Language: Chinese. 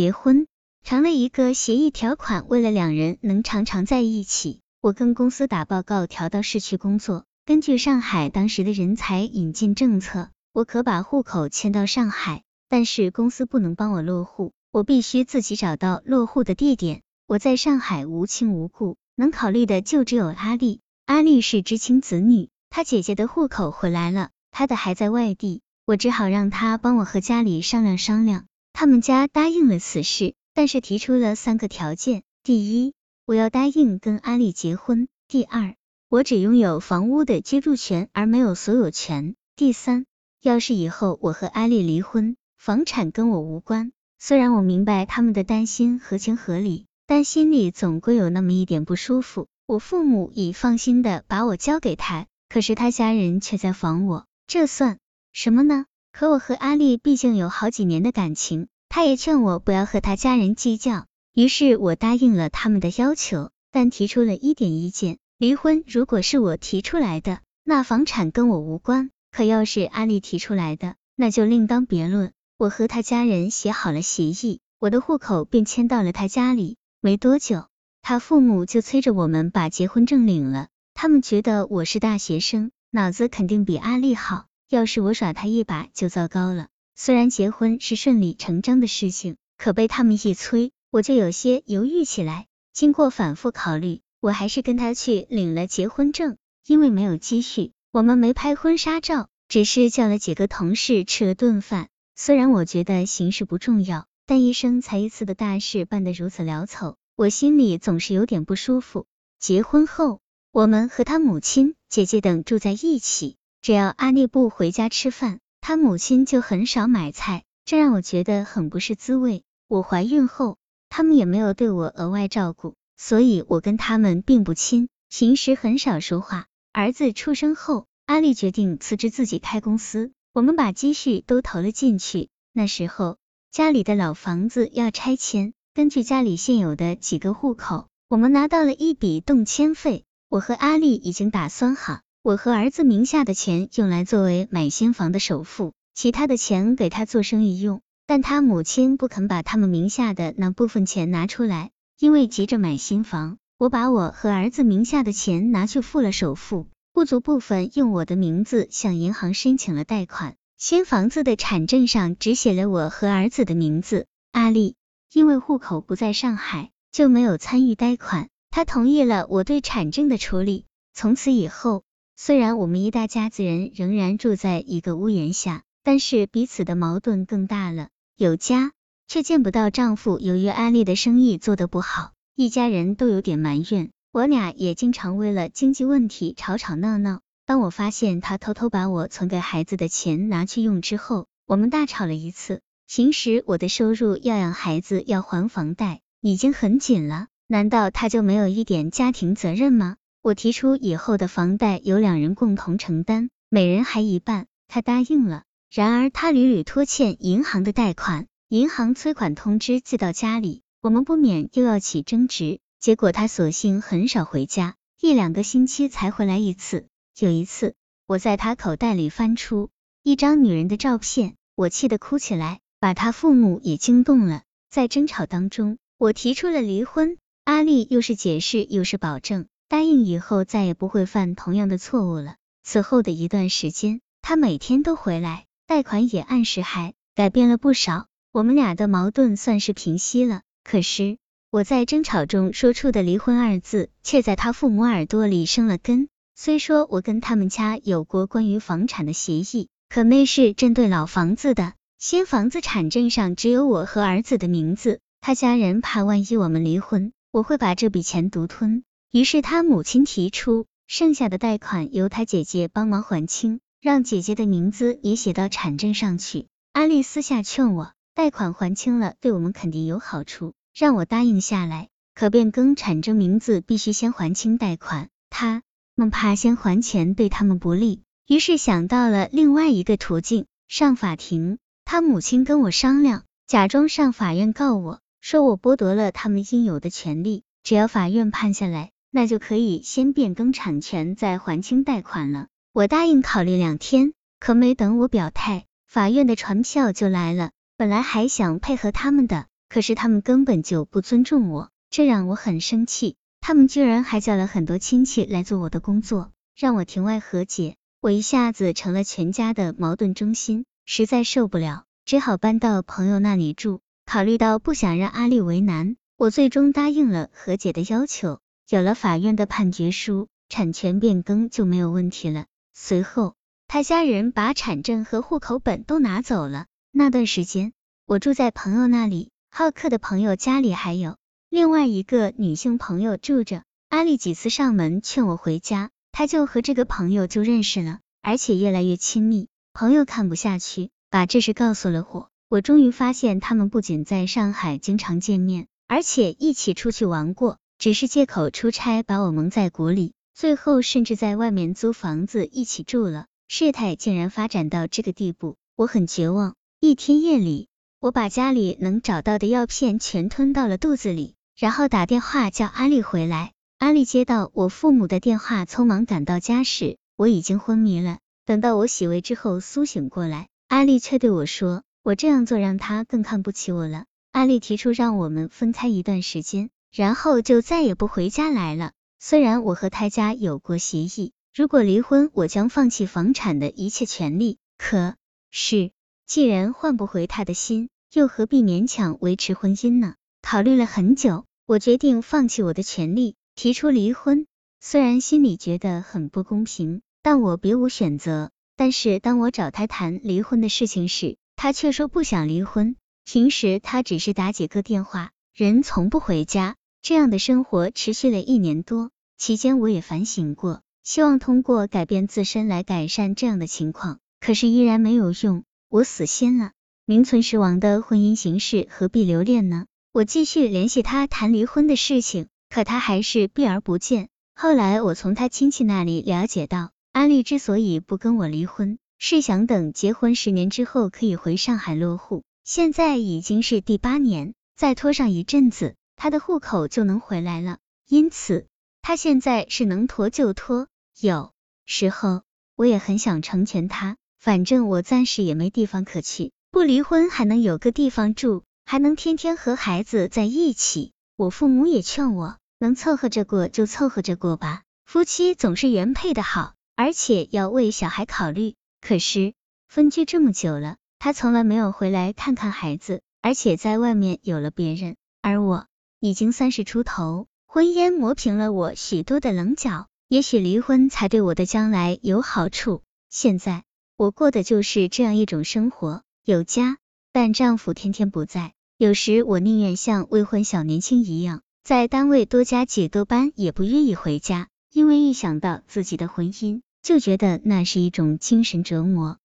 结婚成了一个协议条款，为了两人能常常在一起，我跟公司打报告调到市区工作。根据上海当时的人才引进政策，我可把户口迁到上海，但是公司不能帮我落户，我必须自己找到落户的地点。我在上海无亲无故，能考虑的就只有阿丽。阿丽是知青子女，她姐姐的户口回来了，她的还在外地，我只好让她帮我和家里商量商量。他们家答应了此事，但是提出了三个条件：第一，我要答应跟阿丽结婚；第二，我只拥有房屋的居住权，而没有所有权。第三，要是以后我和阿丽离婚，房产跟我无关。虽然我明白他们的担心合情合理，但心里总归有那么一点不舒服。我父母已放心的把我交给他，可是他家人却在防我，这算什么呢？可我和阿丽毕竟有好几年的感情，他也劝我不要和他家人计较，于是我答应了他们的要求，但提出了一点意见。离婚如果是我提出来的，那房产跟我无关；可要是阿丽提出来的，那就另当别论。我和他家人写好了协议，我的户口便迁到了他家里。没多久，他父母就催着我们把结婚证领了。他们觉得我是大学生，脑子肯定比阿丽好，要是我耍他一把就糟糕了。虽然结婚是顺理成章的事情，可被他们一催，我就有些犹豫起来。经过反复考虑。我还是跟他去领了结婚证，因为没有积蓄，我们没拍婚纱照，只是叫了几个同事吃了顿饭。虽然我觉得形式不重要，但一生才一次的大事办得如此潦草，我心里总是有点不舒服。结婚后，我们和他母亲、姐姐等住在一起，只要阿丽不回家吃饭，他母亲就很少买菜，这让我觉得很不是滋味。我怀孕后，他们也没有对我额外照顾。所以我跟他们并不亲，平时很少说话。儿子出生后，阿丽决定辞职自己开公司，我们把积蓄都投了进去。那时候家里的老房子要拆迁，根据家里现有的几个户口，我们拿到了一笔动迁费。我和阿丽已经打算好，我和儿子名下的钱用来作为买新房的首付，其他的钱给他做生意用。但他母亲不肯把他们名下的那部分钱拿出来。因为急着买新房，我把我和儿子名下的钱拿去付了首付，不足部分用我的名字向银行申请了贷款。新房子的产证上只写了我和儿子的名字。阿丽因为户口不在上海，就没有参与贷款。他同意了我对产证的处理。从此以后，虽然我们一大家子人仍然住在一个屋檐下，但是彼此的矛盾更大了。有家。却见不到丈夫。由于阿丽的生意做得不好，一家人都有点埋怨。我俩也经常为了经济问题吵吵闹闹。当我发现他偷偷把我存给孩子的钱拿去用之后，我们大吵了一次。平时我的收入要养孩子，要还房贷，已经很紧了，难道他就没有一点家庭责任吗？我提出以后的房贷由两人共同承担，每人还一半，他答应了。然而他屡屡拖欠银行的贷款。银行催款通知寄到家里，我们不免又要起争执。结果他索性很少回家，一两个星期才回来一次。有一次，我在他口袋里翻出一张女人的照片，我气得哭起来，把他父母也惊动了。在争吵当中，我提出了离婚。阿丽又是解释又是保证，答应以后再也不会犯同样的错误了。此后的一段时间，他每天都回来，贷款也按时还，改变了不少。我们俩的矛盾算是平息了，可是我在争吵中说出的“离婚”二字，却在他父母耳朵里生了根。虽说我跟他们家有过关于房产的协议，可那是针对老房子的，新房子产证上只有我和儿子的名字。他家人怕万一我们离婚，我会把这笔钱独吞，于是他母亲提出，剩下的贷款由他姐姐帮忙还清，让姐姐的名字也写到产证上去。阿丽私下劝我。贷款还清了，对我们肯定有好处，让我答应下来。可变更产证名字，必须先还清贷款。他们怕先还钱对他们不利，于是想到了另外一个途径，上法庭。他母亲跟我商量，假装上法院告我，说我剥夺了他们应有的权利。只要法院判下来，那就可以先变更产权，再还清贷款了。我答应考虑两天，可没等我表态，法院的传票就来了。本来还想配合他们的，可是他们根本就不尊重我，这让我很生气。他们居然还叫了很多亲戚来做我的工作，让我庭外和解。我一下子成了全家的矛盾中心，实在受不了，只好搬到朋友那里住。考虑到不想让阿丽为难，我最终答应了和解的要求。有了法院的判决书，产权变更就没有问题了。随后，他家人把产证和户口本都拿走了。那段时间，我住在朋友那里，好客的朋友家里还有。另外一个女性朋友住着，阿丽几次上门劝我回家，她就和这个朋友就认识了，而且越来越亲密。朋友看不下去，把这事告诉了我。我终于发现，他们不仅在上海经常见面，而且一起出去玩过，只是借口出差把我蒙在鼓里，最后甚至在外面租房子一起住了。事态竟然发展到这个地步，我很绝望。一天夜里，我把家里能找到的药片全吞到了肚子里。然后打电话叫阿丽回来。阿丽接到我父母的电话，匆忙赶到家时，我已经昏迷了。等到我洗胃之后苏醒过来，阿丽却对我说：“我这样做让他更看不起我了。”阿丽提出让我们分开一段时间，然后就再也不回家来了。虽然我和他家有过协议，如果离婚，我将放弃房产的一切权利。可是，既然换不回他的心，又何必勉强维持婚姻呢？考虑了很久。我决定放弃我的权利，提出离婚。虽然心里觉得很不公平，但我别无选择。但是当我找他谈离婚的事情时，他却说不想离婚。平时他只是打几个电话，人从不回家。这样的生活持续了一年多，期间我也反省过，希望通过改变自身来改善这样的情况，可是依然没有用。我死心了，名存实亡的婚姻形式何必留恋呢？我继续联系他谈离婚的事情，可他还是避而不见。后来我从他亲戚那里了解到，安利之所以不跟我离婚，是想等结婚十年之后可以回上海落户。现在已经是第八年，再拖上一阵子，他的户口就能回来了。因此，他现在是能拖就拖。有时候我也很想成全他，反正我暂时也没地方可去，不离婚还能有个地方住。还能天天和孩子在一起，我父母也劝我，能凑合着过就凑合着过吧，夫妻总是原配的好，而且要为小孩考虑。可是分居这么久了，他从来没有回来看看孩子，而且在外面有了别人，而我已经三十出头，婚姻磨平了我许多的棱角，也许离婚才对我的将来有好处。现在我过的就是这样一种生活，有家，但丈夫天天不在。有时我宁愿像未婚小年轻一样，在单位多加几个班，也不愿意回家，因为一想到自己的婚姻，就觉得那是一种精神折磨。